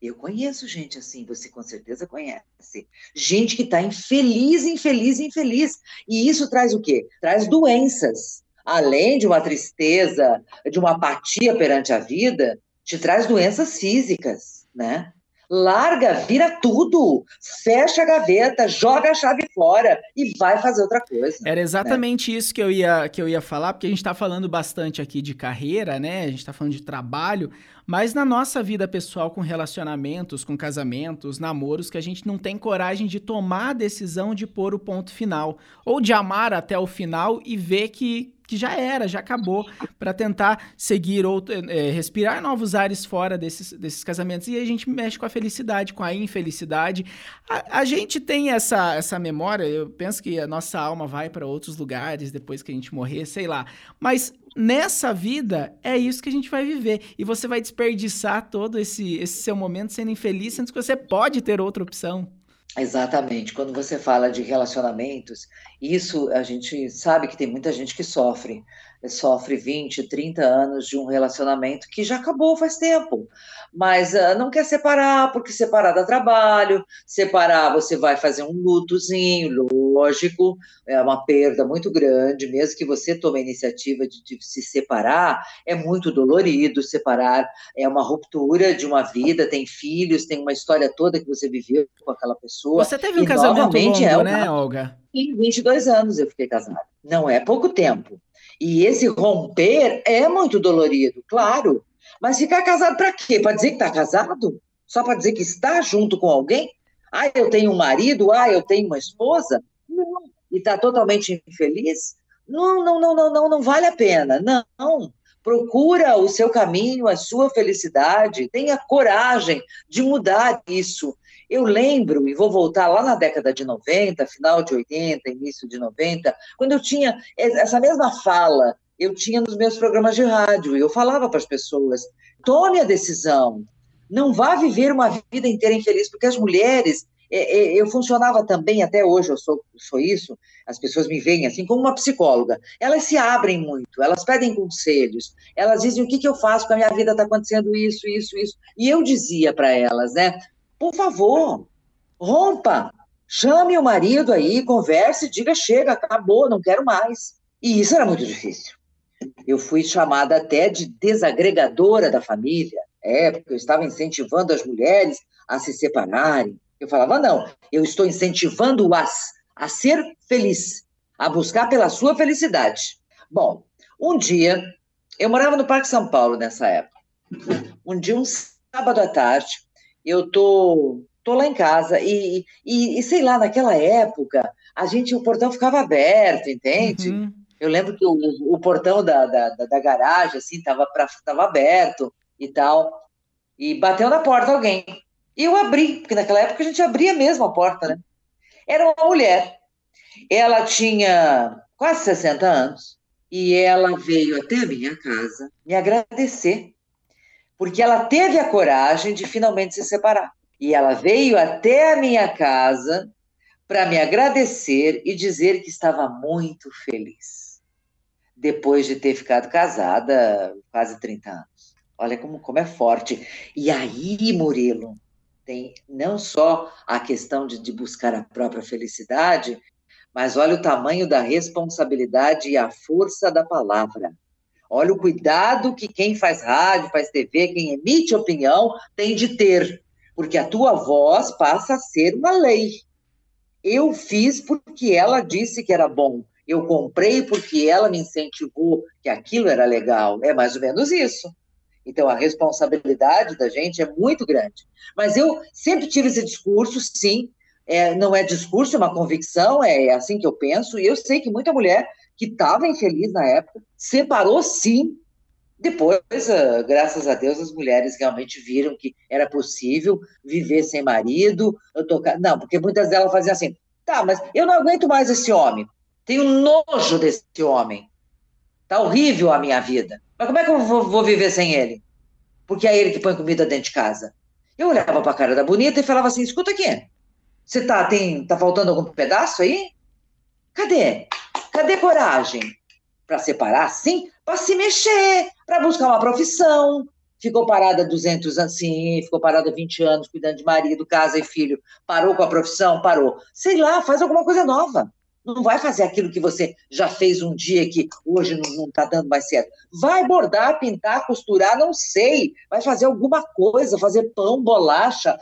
Eu conheço gente assim, você com certeza conhece. Gente que está infeliz, infeliz, infeliz. E isso traz o quê? Traz doenças além de uma tristeza, de uma apatia perante a vida, te traz doenças físicas, né? Larga, vira tudo, fecha a gaveta, joga a chave fora e vai fazer outra coisa. Era exatamente né? isso que eu, ia, que eu ia falar, porque a gente está falando bastante aqui de carreira, né? A gente está falando de trabalho, mas na nossa vida pessoal, com relacionamentos, com casamentos, namoros, que a gente não tem coragem de tomar a decisão de pôr o ponto final, ou de amar até o final e ver que, que já era, já acabou, para tentar seguir ou é, respirar novos ares fora desses, desses casamentos. E a gente mexe com a felicidade, com a infelicidade. A, a gente tem essa, essa memória, eu penso que a nossa alma vai para outros lugares depois que a gente morrer, sei lá. Mas nessa vida é isso que a gente vai viver. E você vai desperdiçar todo esse, esse seu momento sendo infeliz, sendo que você pode ter outra opção. Exatamente. Quando você fala de relacionamentos, isso a gente sabe que tem muita gente que sofre sofre 20, 30 anos de um relacionamento que já acabou faz tempo, mas uh, não quer separar, porque separar dá trabalho, separar você vai fazer um lutozinho, lógico, é uma perda muito grande, mesmo que você tome a iniciativa de, de se separar, é muito dolorido, separar é uma ruptura de uma vida, tem filhos, tem uma história toda que você viveu com aquela pessoa. Você teve um casamento longo, é uma... né, Olga? Em 22 anos eu fiquei casada. Não é pouco tempo. E esse romper é muito dolorido, claro. Mas ficar casado para quê? Para dizer que está casado? Só para dizer que está junto com alguém? Ah, eu tenho um marido, ah, eu tenho uma esposa? Não. E está totalmente infeliz? Não, não, não, não, não, não vale a pena. Não. Procura o seu caminho, a sua felicidade, tenha coragem de mudar isso. Eu lembro, e vou voltar lá na década de 90, final de 80, início de 90, quando eu tinha essa mesma fala, eu tinha nos meus programas de rádio, e eu falava para as pessoas: tome a decisão, não vá viver uma vida inteira infeliz, porque as mulheres, é, é, eu funcionava também, até hoje eu sou, sou isso, as pessoas me veem assim como uma psicóloga, elas se abrem muito, elas pedem conselhos, elas dizem o que, que eu faço? Com a minha vida, está acontecendo isso, isso, isso, e eu dizia para elas, né, por favor, rompa, chame o marido aí, converse, diga chega, acabou, não quero mais. E isso era muito difícil. Eu fui chamada até de desagregadora da família, é, porque eu estava incentivando as mulheres a se separarem. Eu falava, não, eu estou incentivando-as a ser feliz, a buscar pela sua felicidade. Bom, um dia, eu morava no Parque São Paulo nessa época. Um dia, um sábado à tarde, eu tô, tô lá em casa e, e, e sei lá, naquela época, a gente, o portão ficava aberto, entende? Uhum. Eu lembro que o, o portão da, da, da, garagem, assim, tava, pra, tava aberto e tal. E bateu na porta alguém. E eu abri, porque naquela época a gente abria mesmo a porta, né? Era uma mulher. Ela tinha quase 60 anos e ela veio até a minha casa me agradecer, porque ela teve a coragem de finalmente se separar. E ela veio até a minha casa para me agradecer e dizer que estava muito feliz, depois de ter ficado casada quase 30 anos. Olha como, como é forte. E aí, Murilo, tem não só a questão de, de buscar a própria felicidade, mas olha o tamanho da responsabilidade e a força da palavra. Olha o cuidado que quem faz rádio, faz TV, quem emite opinião tem de ter, porque a tua voz passa a ser uma lei. Eu fiz porque ela disse que era bom. Eu comprei porque ela me incentivou que aquilo era legal. É mais ou menos isso. Então, a responsabilidade da gente é muito grande. Mas eu sempre tive esse discurso, sim, é, não é discurso, é uma convicção, é, é assim que eu penso, e eu sei que muita mulher que estava infeliz na época separou, sim. Depois, uh, graças a Deus, as mulheres realmente viram que era possível viver sem marido. Eu. Não, porque muitas delas faziam assim: tá, mas eu não aguento mais esse homem, tenho nojo desse homem, tá horrível a minha vida. Mas como é que eu vou, vou viver sem ele? Porque é ele que põe comida dentro de casa. Eu olhava para a cara da bonita e falava assim: escuta aqui, você tá, tem, tá faltando algum pedaço aí? Cadê? Cadê coragem? Para separar, sim? Para se mexer, para buscar uma profissão. Ficou parada 200 anos, sim, ficou parada 20 anos cuidando de marido, casa e filho. Parou com a profissão? Parou. Sei lá, faz alguma coisa nova. Não vai fazer aquilo que você já fez um dia que hoje não está dando mais certo. Vai bordar, pintar, costurar, não sei. Vai fazer alguma coisa, fazer pão, bolacha,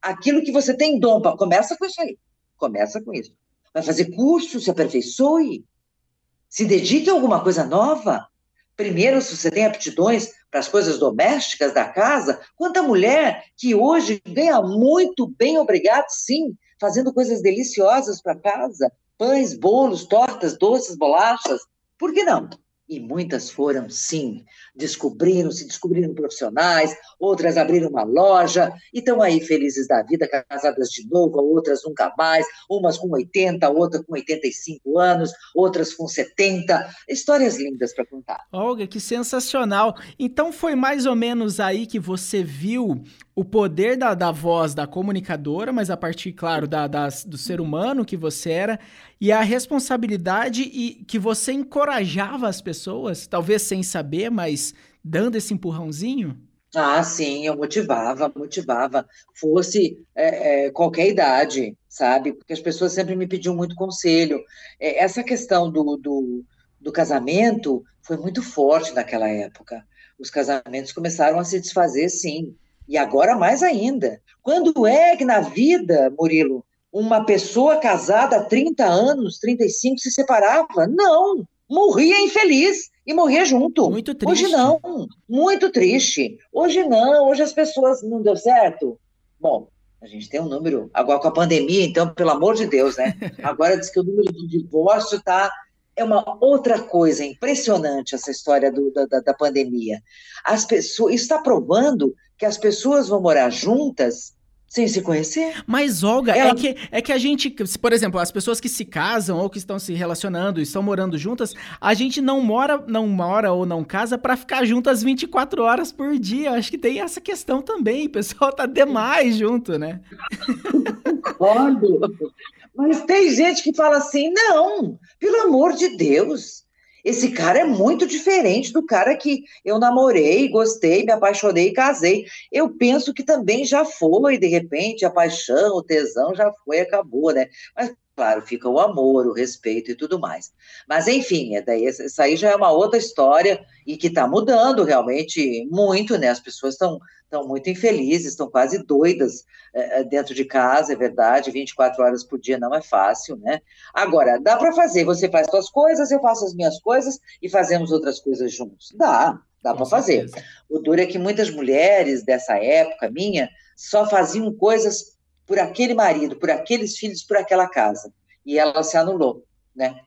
aquilo que você tem dom. Pra... Começa com isso aí. Começa com isso. Vai fazer curso, se aperfeiçoe. Se dedique a alguma coisa nova. Primeiro, se você tem aptidões para as coisas domésticas da casa, quanta mulher que hoje ganha muito bem, obrigado, sim, fazendo coisas deliciosas para casa, pães, bolos, tortas, doces, bolachas. Por que não? E muitas foram, sim, descobriram, se descobriram profissionais, outras abriram uma loja e estão aí felizes da vida, casadas de novo, outras nunca mais, umas com 80, outras com 85 anos, outras com 70. Histórias lindas para contar. Olga, que sensacional. Então foi mais ou menos aí que você viu o poder da, da voz da comunicadora, mas a partir, claro, da, da, do ser humano que você era, e a responsabilidade e que você encorajava as pessoas, talvez sem saber, mas dando esse empurrãozinho? Ah, sim, eu motivava, motivava, fosse é, é, qualquer idade, sabe? Porque as pessoas sempre me pediam muito conselho. É, essa questão do, do, do casamento foi muito forte naquela época. Os casamentos começaram a se desfazer, sim. E agora mais ainda. Quando é que na vida, Murilo, uma pessoa casada há 30 anos, 35, se separava? Não, morria infeliz e morria junto. Muito triste. Hoje não, muito triste. Hoje não, hoje as pessoas não deu certo. Bom, a gente tem um número, agora com a pandemia, então, pelo amor de Deus, né? Agora diz que o número de divórcio está é uma outra coisa impressionante essa história do, da, da, pandemia. As pessoas, isso está provando que as pessoas vão morar juntas sem se conhecer. Mas, Olga, Ela... é, que, é que a gente, por exemplo, as pessoas que se casam ou que estão se relacionando e estão morando juntas, a gente não mora, não mora ou não casa para ficar juntas 24 horas por dia. Acho que tem essa questão também. O pessoal tá demais junto, né? Concordo. Mas tem gente que fala assim: não, pelo amor de Deus, esse cara é muito diferente do cara que eu namorei, gostei, me apaixonei e casei. Eu penso que também já foi, de repente, a paixão, o tesão já foi, acabou, né? Mas claro, fica o amor, o respeito e tudo mais. Mas, enfim, é daí, isso aí já é uma outra história e que está mudando realmente muito, né? As pessoas estão estão muito infelizes, estão quase doidas é, dentro de casa, é verdade, 24 horas por dia não é fácil, né? Agora, dá para fazer, você faz suas coisas, eu faço as minhas coisas e fazemos outras coisas juntos. Dá, dá para fazer. O duro é que muitas mulheres dessa época minha só faziam coisas por aquele marido, por aqueles filhos, por aquela casa. E ela se anulou, né?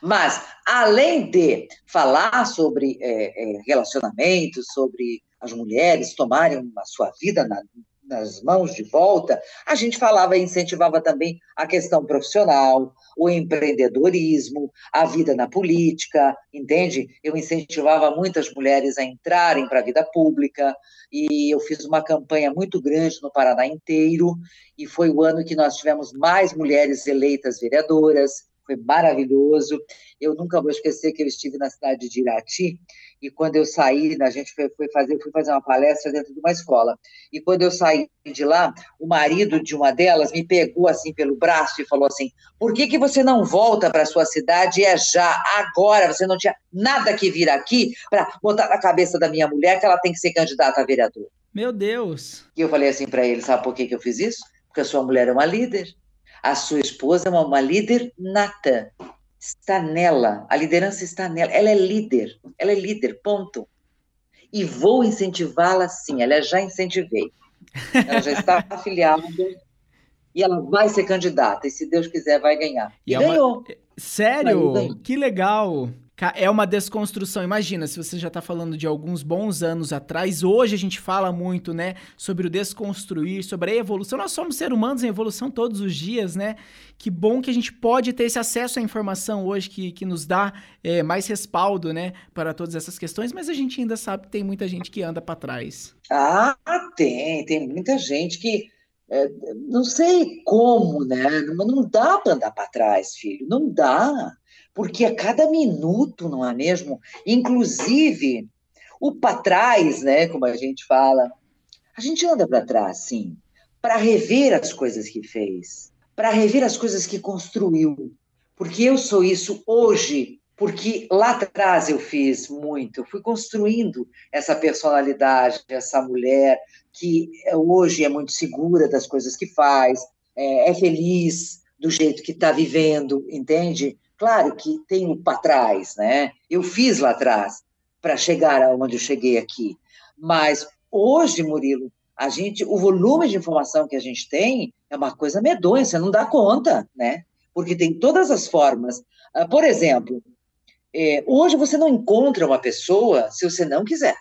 Mas, além de falar sobre é, é, relacionamentos, sobre as mulheres tomarem a sua vida na, nas mãos de volta, a gente falava e incentivava também a questão profissional, o empreendedorismo, a vida na política, entende? Eu incentivava muitas mulheres a entrarem para a vida pública e eu fiz uma campanha muito grande no Paraná inteiro e foi o ano que nós tivemos mais mulheres eleitas vereadoras foi maravilhoso. Eu nunca vou esquecer que eu estive na cidade de Irati e quando eu saí, a gente foi, foi fazer, fui fazer uma palestra dentro de uma escola. E quando eu saí de lá, o marido de uma delas me pegou assim pelo braço e falou assim: "Por que que você não volta para sua cidade é já agora? Você não tinha nada que vir aqui para botar na cabeça da minha mulher que ela tem que ser candidata a vereador?" Meu Deus. E eu falei assim para ele, sabe por que que eu fiz isso? Porque a sua mulher é uma líder. A sua esposa é uma, uma líder nata. Está nela. A liderança está nela. Ela é líder. Ela é líder, ponto. E vou incentivá-la sim. Ela já incentivei. Ela já está afiliada e ela vai ser candidata. E se Deus quiser, vai ganhar. E, e é ganhou. Uma... Sério? Que legal. É uma desconstrução. Imagina, se você já está falando de alguns bons anos atrás, hoje a gente fala muito, né, sobre o desconstruir, sobre a evolução. Nós somos seres humanos em evolução todos os dias, né? Que bom que a gente pode ter esse acesso à informação hoje que, que nos dá é, mais respaldo, né, para todas essas questões, mas a gente ainda sabe que tem muita gente que anda para trás. Ah, tem, tem muita gente que é, não sei como, né? Não, não dá para andar para trás, filho, não dá porque a cada minuto, não é mesmo? Inclusive, o para trás, né, como a gente fala, a gente anda para trás, sim, para rever as coisas que fez, para rever as coisas que construiu. Porque eu sou isso hoje, porque lá atrás eu fiz muito, eu fui construindo essa personalidade, essa mulher que hoje é muito segura das coisas que faz, é, é feliz do jeito que está vivendo, entende? Claro que tem o para trás, né? Eu fiz lá atrás para chegar aonde eu cheguei aqui. Mas hoje, Murilo, a gente, o volume de informação que a gente tem é uma coisa medonha, você não dá conta, né? Porque tem todas as formas. Ah, por exemplo, é, hoje você não encontra uma pessoa se você não quiser.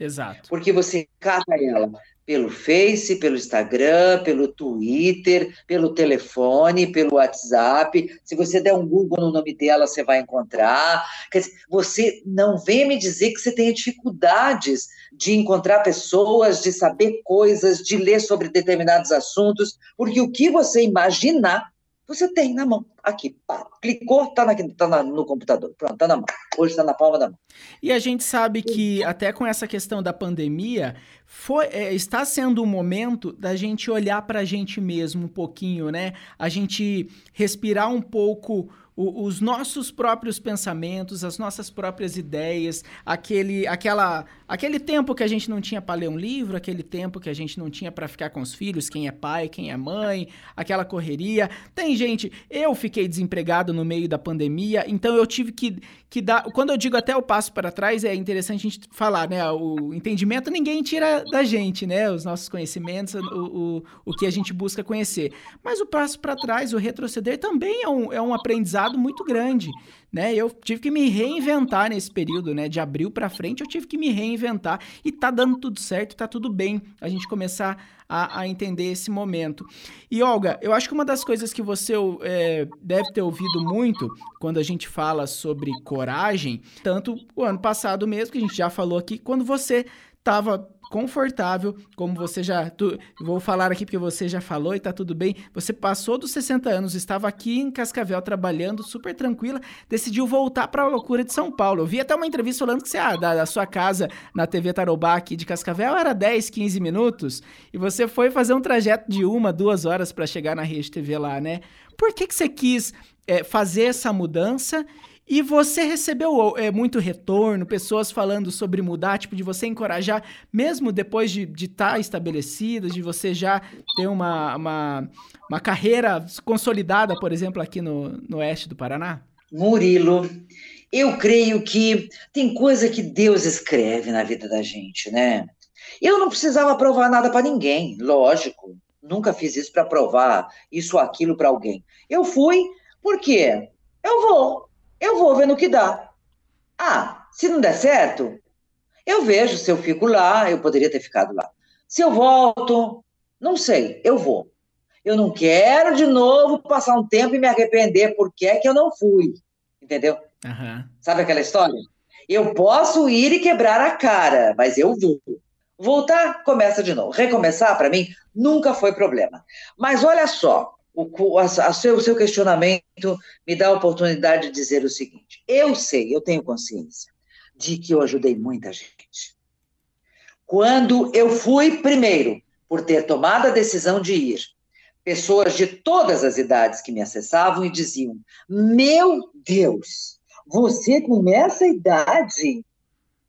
Exato. Porque você cata ela pelo Face, pelo Instagram, pelo Twitter, pelo telefone, pelo WhatsApp. Se você der um Google no nome dela, você vai encontrar. Quer dizer, você não venha me dizer que você tem dificuldades de encontrar pessoas, de saber coisas, de ler sobre determinados assuntos, porque o que você imaginar você tem na mão, aqui, pá, clicou, tá, na, tá na, no computador, pronto, tá na mão. Hoje está na palma da mão. E a gente sabe que até com essa questão da pandemia, foi, é, está sendo um momento da gente olhar para a gente mesmo um pouquinho, né? A gente respirar um pouco o, os nossos próprios pensamentos, as nossas próprias ideias, aquele, aquela, aquele tempo que a gente não tinha para ler um livro, aquele tempo que a gente não tinha para ficar com os filhos, quem é pai, quem é mãe, aquela correria. Tem gente, eu fiquei desempregado no meio da pandemia, então eu tive que, que dar. Quando eu digo até o passo para trás, é interessante a gente falar, né? O entendimento ninguém tira da gente, né? Os nossos conhecimentos, o, o, o que a gente busca conhecer. Mas o passo para trás, o retroceder, também é um, é um aprendizado muito grande, né? Eu tive que me reinventar nesse período, né? De abril para frente, eu tive que me reinventar e tá dando tudo certo, tá tudo bem a gente começar a, a entender esse momento. E Olga, eu acho que uma das coisas que você é, deve ter ouvido muito quando a gente fala sobre coragem, tanto o ano passado mesmo, que a gente já falou aqui, quando você estava confortável, como você já. Tu, vou falar aqui porque você já falou e tá tudo bem. Você passou dos 60 anos, estava aqui em Cascavel trabalhando super tranquila, decidiu voltar para a loucura de São Paulo. Eu vi até uma entrevista falando que você, ah, da, da sua casa na TV Tarobá aqui de Cascavel era 10, 15 minutos e você foi fazer um trajeto de uma, duas horas para chegar na Rede TV lá, né? Por que, que você quis é, fazer essa mudança e você recebeu é, muito retorno, pessoas falando sobre mudar, tipo, de você encorajar, mesmo depois de estar tá estabelecida, de você já ter uma, uma, uma, carreira consolidada, por exemplo, aqui no, no oeste do Paraná? Murilo, eu creio que tem coisa que Deus escreve na vida da gente, né? Eu não precisava provar nada para ninguém, lógico. Nunca fiz isso para provar isso ou aquilo para alguém. Eu fui, por quê? Eu vou. Eu vou ver no que dá. Ah, se não der certo, eu vejo se eu fico lá, eu poderia ter ficado lá. Se eu volto, não sei, eu vou. Eu não quero de novo passar um tempo e me arrepender porque é que eu não fui. Entendeu? Uhum. Sabe aquela história? Eu posso ir e quebrar a cara, mas eu vou. Voltar, começa de novo. Recomeçar, para mim, nunca foi problema. Mas olha só, o, a, a seu, o seu questionamento me dá a oportunidade de dizer o seguinte: eu sei, eu tenho consciência de que eu ajudei muita gente. Quando eu fui, primeiro, por ter tomado a decisão de ir, pessoas de todas as idades que me acessavam e diziam: Meu Deus, você com essa idade.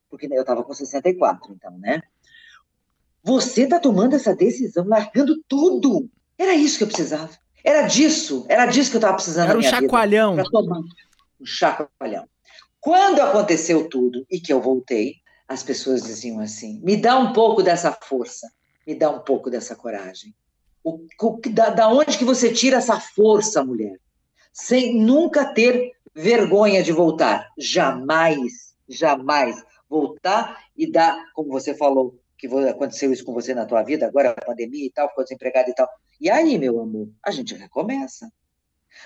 Porque eu estava com 64, então, né? Você está tomando essa decisão, largando tudo. Era isso que eu precisava. Era disso, era disso que eu estava precisando. Era um chacoalhão. Vida, um chacoalhão. Quando aconteceu tudo e que eu voltei, as pessoas diziam assim: me dá um pouco dessa força, me dá um pouco dessa coragem. O, o, da, da onde que você tira essa força, mulher? Sem nunca ter vergonha de voltar. Jamais, jamais voltar e dar, como você falou, que aconteceu isso com você na tua vida, agora a pandemia e tal, ficou desempregado e tal. E aí, meu amor, a gente recomeça.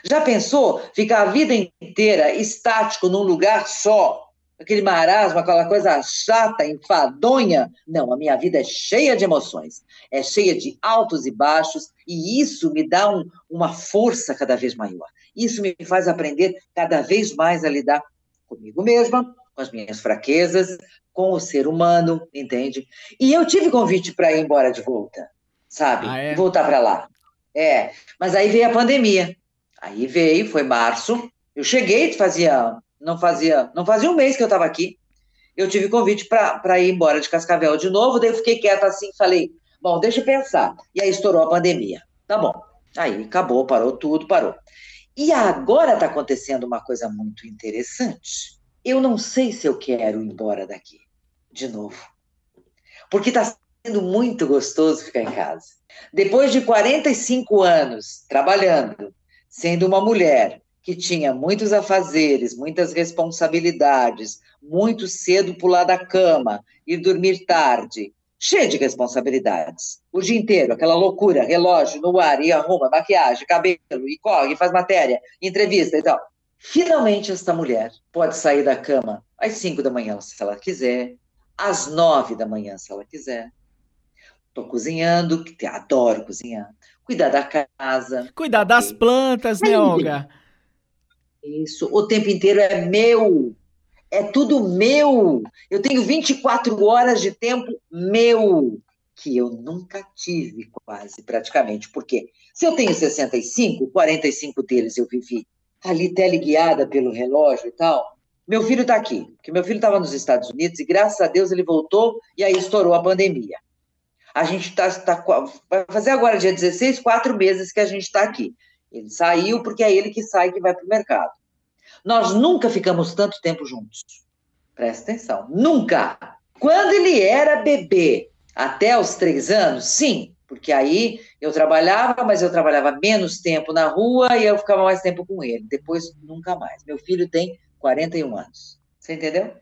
Já pensou ficar a vida inteira estático num lugar só? Aquele marasmo, aquela coisa chata, enfadonha? Não, a minha vida é cheia de emoções, é cheia de altos e baixos, e isso me dá um, uma força cada vez maior. Isso me faz aprender cada vez mais a lidar comigo mesma, com as minhas fraquezas, com o ser humano, entende? E eu tive convite para ir embora de volta sabe? Ah, é? Voltar para lá. É, mas aí veio a pandemia. Aí veio, foi março. Eu cheguei, fazia, não fazia, não fazia um mês que eu estava aqui. Eu tive convite para ir embora de Cascavel de novo, daí eu fiquei quieta assim, falei, bom, deixa eu pensar. E aí estourou a pandemia. Tá bom. Aí acabou, parou tudo, parou. E agora está acontecendo uma coisa muito interessante. Eu não sei se eu quero ir embora daqui de novo. Porque está sendo muito gostoso ficar em casa. Depois de 45 anos trabalhando, sendo uma mulher que tinha muitos afazeres, muitas responsabilidades, muito cedo pular da cama, ir dormir tarde, cheia de responsabilidades. O dia inteiro, aquela loucura, relógio no ar, e arruma, maquiagem, cabelo, e corre, faz matéria, entrevista e tal. Finalmente, esta mulher pode sair da cama às 5 da manhã, se ela quiser, às 9 da manhã, se ela quiser, Estou cozinhando, que adoro cozinhar. Cuidar da casa. Cuidar das plantas, né, Olga? Isso. O tempo inteiro é meu. É tudo meu. Eu tenho 24 horas de tempo meu, que eu nunca tive quase, praticamente. Porque se eu tenho 65, 45 deles eu vivi ali teleguiada pelo relógio e tal. Meu filho está aqui, porque meu filho estava nos Estados Unidos e graças a Deus ele voltou e aí estourou a pandemia. A gente está, tá, vai fazer agora, dia 16, quatro meses que a gente está aqui. Ele saiu porque é ele que sai que vai para o mercado. Nós nunca ficamos tanto tempo juntos. Presta atenção, nunca. Quando ele era bebê, até os três anos, sim, porque aí eu trabalhava, mas eu trabalhava menos tempo na rua e eu ficava mais tempo com ele. Depois, nunca mais. Meu filho tem 41 anos. Você entendeu?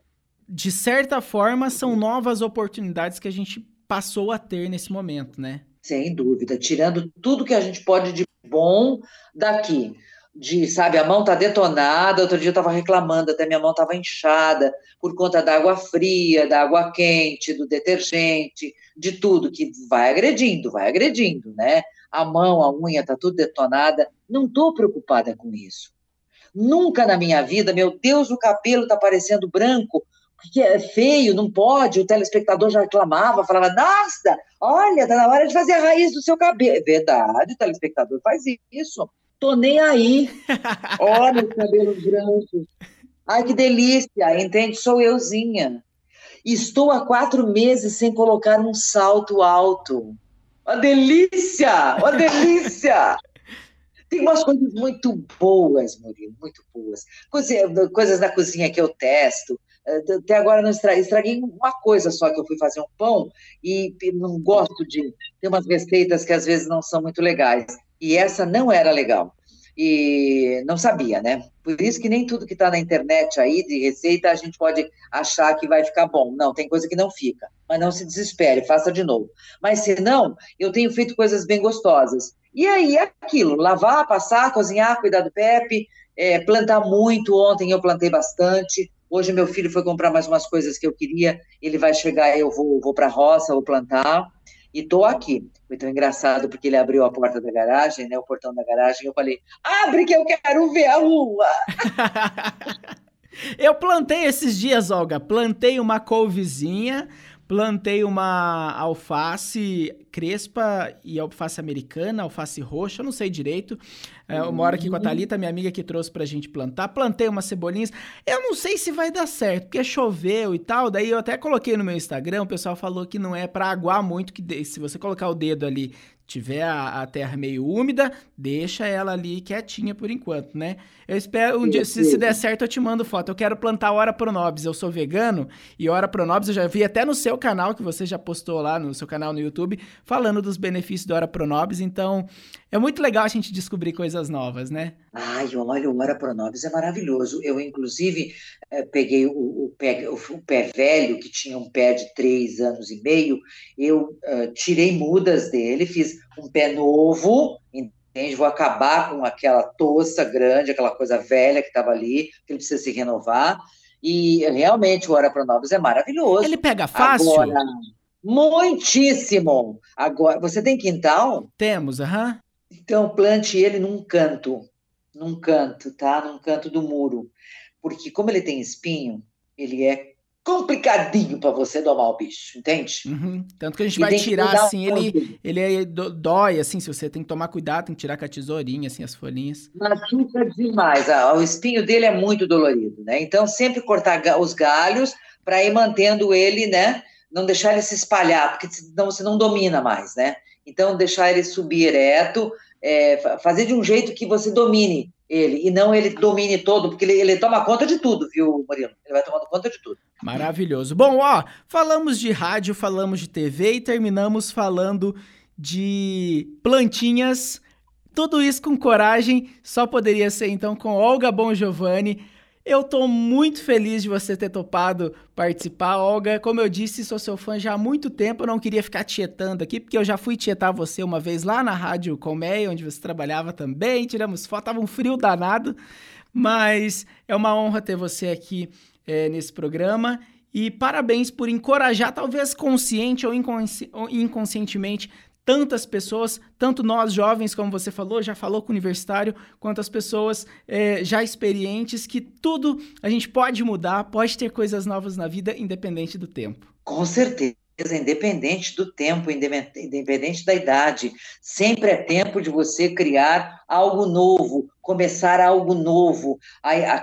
De certa forma, são novas oportunidades que a gente passou a ter nesse momento, né? Sem dúvida, tirando tudo que a gente pode de bom daqui de, sabe, a mão tá detonada. Outro dia eu estava reclamando, até minha mão estava inchada por conta da água fria, da água quente, do detergente, de tudo que vai agredindo, vai agredindo, né? A mão, a unha tá tudo detonada. Não tô preocupada com isso. Nunca na minha vida, meu Deus, o cabelo tá parecendo branco, que é feio, não pode. O telespectador já reclamava, falava: Nossa, olha, tá na hora de fazer a raiz do seu cabelo. É verdade, o telespectador faz isso. Tô nem aí. Olha os cabelos brancos. Ai, que delícia, entende? Sou euzinha. Estou há quatro meses sem colocar um salto alto. Uma delícia! Uma delícia! Tem umas coisas muito boas, Murilo, muito boas. Coisas, coisas na cozinha que eu testo. Até agora não estraguei uma coisa só que eu fui fazer um pão e não gosto de ter umas receitas que às vezes não são muito legais e essa não era legal. E não sabia, né? Por isso que nem tudo que está na internet aí de receita a gente pode achar que vai ficar bom. Não, tem coisa que não fica. Mas não se desespere, faça de novo. Mas se não, eu tenho feito coisas bem gostosas. E aí é aquilo: lavar, passar, cozinhar, cuidar do Pepe, é, plantar muito. Ontem eu plantei bastante. Hoje meu filho foi comprar mais umas coisas que eu queria. Ele vai chegar, eu vou, vou para a roça, vou plantar e tô aqui. Foi tão engraçado porque ele abriu a porta da garagem, né, o portão da garagem, eu falei: "Abre que eu quero ver a rua". eu plantei esses dias, Olga, plantei uma couvezinha, plantei uma alface crespa e alface americana, alface roxa, eu não sei direito. É, eu moro aqui com a uhum. Thalita, minha amiga que trouxe pra gente plantar. Plantei umas cebolinhas. Eu não sei se vai dar certo, porque choveu e tal. Daí eu até coloquei no meu Instagram, o pessoal falou que não é para aguar muito, que se você colocar o dedo ali tiver a, a, terra meio úmida, deixa ela ali quietinha por enquanto, né? Eu espero um dia, se, se der certo, eu te mando foto. Eu quero plantar Ora Pronobis. Eu sou vegano e Ora Pronobis eu já vi até no seu canal, que você já postou lá no seu canal no YouTube, falando dos benefícios do Ora Pronobis. Então, é muito legal a gente descobrir coisas novas, né? Ai, olha, o Ora Pronobis é maravilhoso. Eu, inclusive, eh, peguei o, o, pé, o, pé velho, que tinha um pé de três anos e meio, eu uh, tirei mudas dele, fiz um pé novo, entende? Vou acabar com aquela toça grande, aquela coisa velha que estava ali, que ele precisa se renovar. E realmente o Ora Pronobis é maravilhoso. Ele pega fácil? Agora, muitíssimo. Agora, você tem quintal? Temos, aham. Uhum. Então, plante ele num canto, num canto, tá? Num canto do muro. Porque como ele tem espinho, ele é complicadinho para você domar o bicho, entende? Uhum. Tanto que a gente e vai tirar assim, ele, ele é, dói, assim, se você tem que tomar cuidado, tem que tirar com a tesourinha, assim, as folhinhas. Machuca demais, ah, o espinho dele é muito dolorido, né? Então, sempre cortar os galhos para ir mantendo ele, né? Não deixar ele se espalhar, porque senão você não domina mais, né? Então, deixar ele subir ereto, é, fazer de um jeito que você domine ele, e não ele domine todo, porque ele, ele toma conta de tudo, viu, Murilo? Ele vai tomando conta de tudo. Maravilhoso. Bom, ó, falamos de rádio, falamos de TV e terminamos falando de plantinhas. Tudo isso com coragem, só poderia ser então com Olga Bon Giovanni. Eu tô muito feliz de você ter topado participar, Olga. Como eu disse, sou seu fã já há muito tempo. Eu não queria ficar tietando aqui, porque eu já fui tietar você uma vez lá na Rádio Colmeia, onde você trabalhava também. Tiramos foto, tava um frio danado. Mas é uma honra ter você aqui é, nesse programa. E parabéns por encorajar, talvez consciente ou, inconsci ou inconscientemente, tantas pessoas, tanto nós jovens, como você falou, já falou com o universitário, quanto as pessoas é, já experientes, que tudo a gente pode mudar, pode ter coisas novas na vida, independente do tempo. Com certeza. independente do tempo, independente da idade. Sempre é tempo de você criar algo novo, começar algo novo. A, a,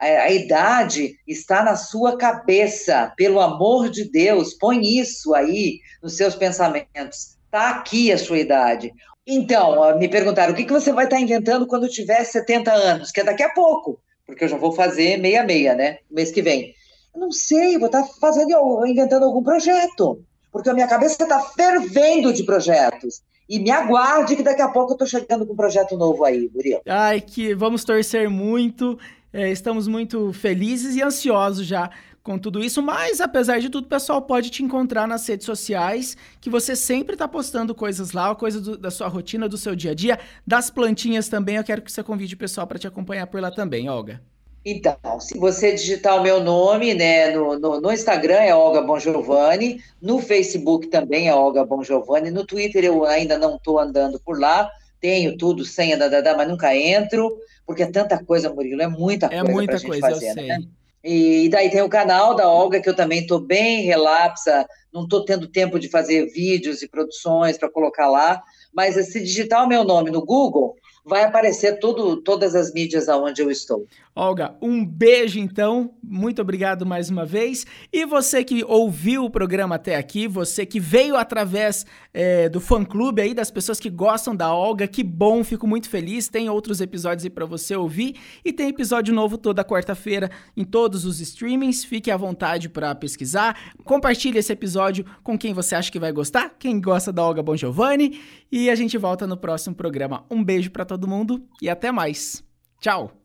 a, a, idade está na sua cabeça, pelo amor de Deus, põe isso aí nos seus pensamentos. Está aqui a sua idade. Então, me perguntaram, o que, que você vai estar inventando quando tiver 70 anos? Que é daqui a pouco, porque eu já vou fazer meia-meia, né? Mês que vem. Não sei, vou estar fazendo, inventando algum projeto, porque a minha cabeça está fervendo de projetos. E me aguarde que daqui a pouco eu estou chegando com um projeto novo aí, Murilo. Ai, que vamos torcer muito. É, estamos muito felizes e ansiosos já com tudo isso, mas apesar de tudo, o pessoal pode te encontrar nas redes sociais, que você sempre está postando coisas lá, coisas da sua rotina, do seu dia a dia, das plantinhas também. Eu quero que você convide o pessoal para te acompanhar por lá também, Olga. Então, se você digitar o meu nome, né, no, no, no Instagram é Olga Bongiovanni, no Facebook também é Olga Bongiovanni, no Twitter eu ainda não estou andando por lá, tenho tudo, senha, dadadá, mas nunca entro, porque é tanta coisa, Murilo, é muita é coisa para a gente coisa, fazer, né? E, daí tem o canal da Olga, que eu também estou bem relapsa, não estou tendo tempo de fazer vídeos e produções para colocar lá, mas se digitar o meu nome no Google, vai aparecer tudo, todas as mídias aonde eu estou. Olga, um beijo então, muito obrigado mais uma vez. E você que ouviu o programa até aqui, você que veio através é, do fã-clube aí, das pessoas que gostam da Olga, que bom, fico muito feliz. Tem outros episódios aí para você ouvir e tem episódio novo toda quarta-feira em todos os streamings. Fique à vontade para pesquisar. Compartilhe esse episódio com quem você acha que vai gostar, quem gosta da Olga Bon Giovanni. E a gente volta no próximo programa. Um beijo para todo mundo e até mais. Tchau!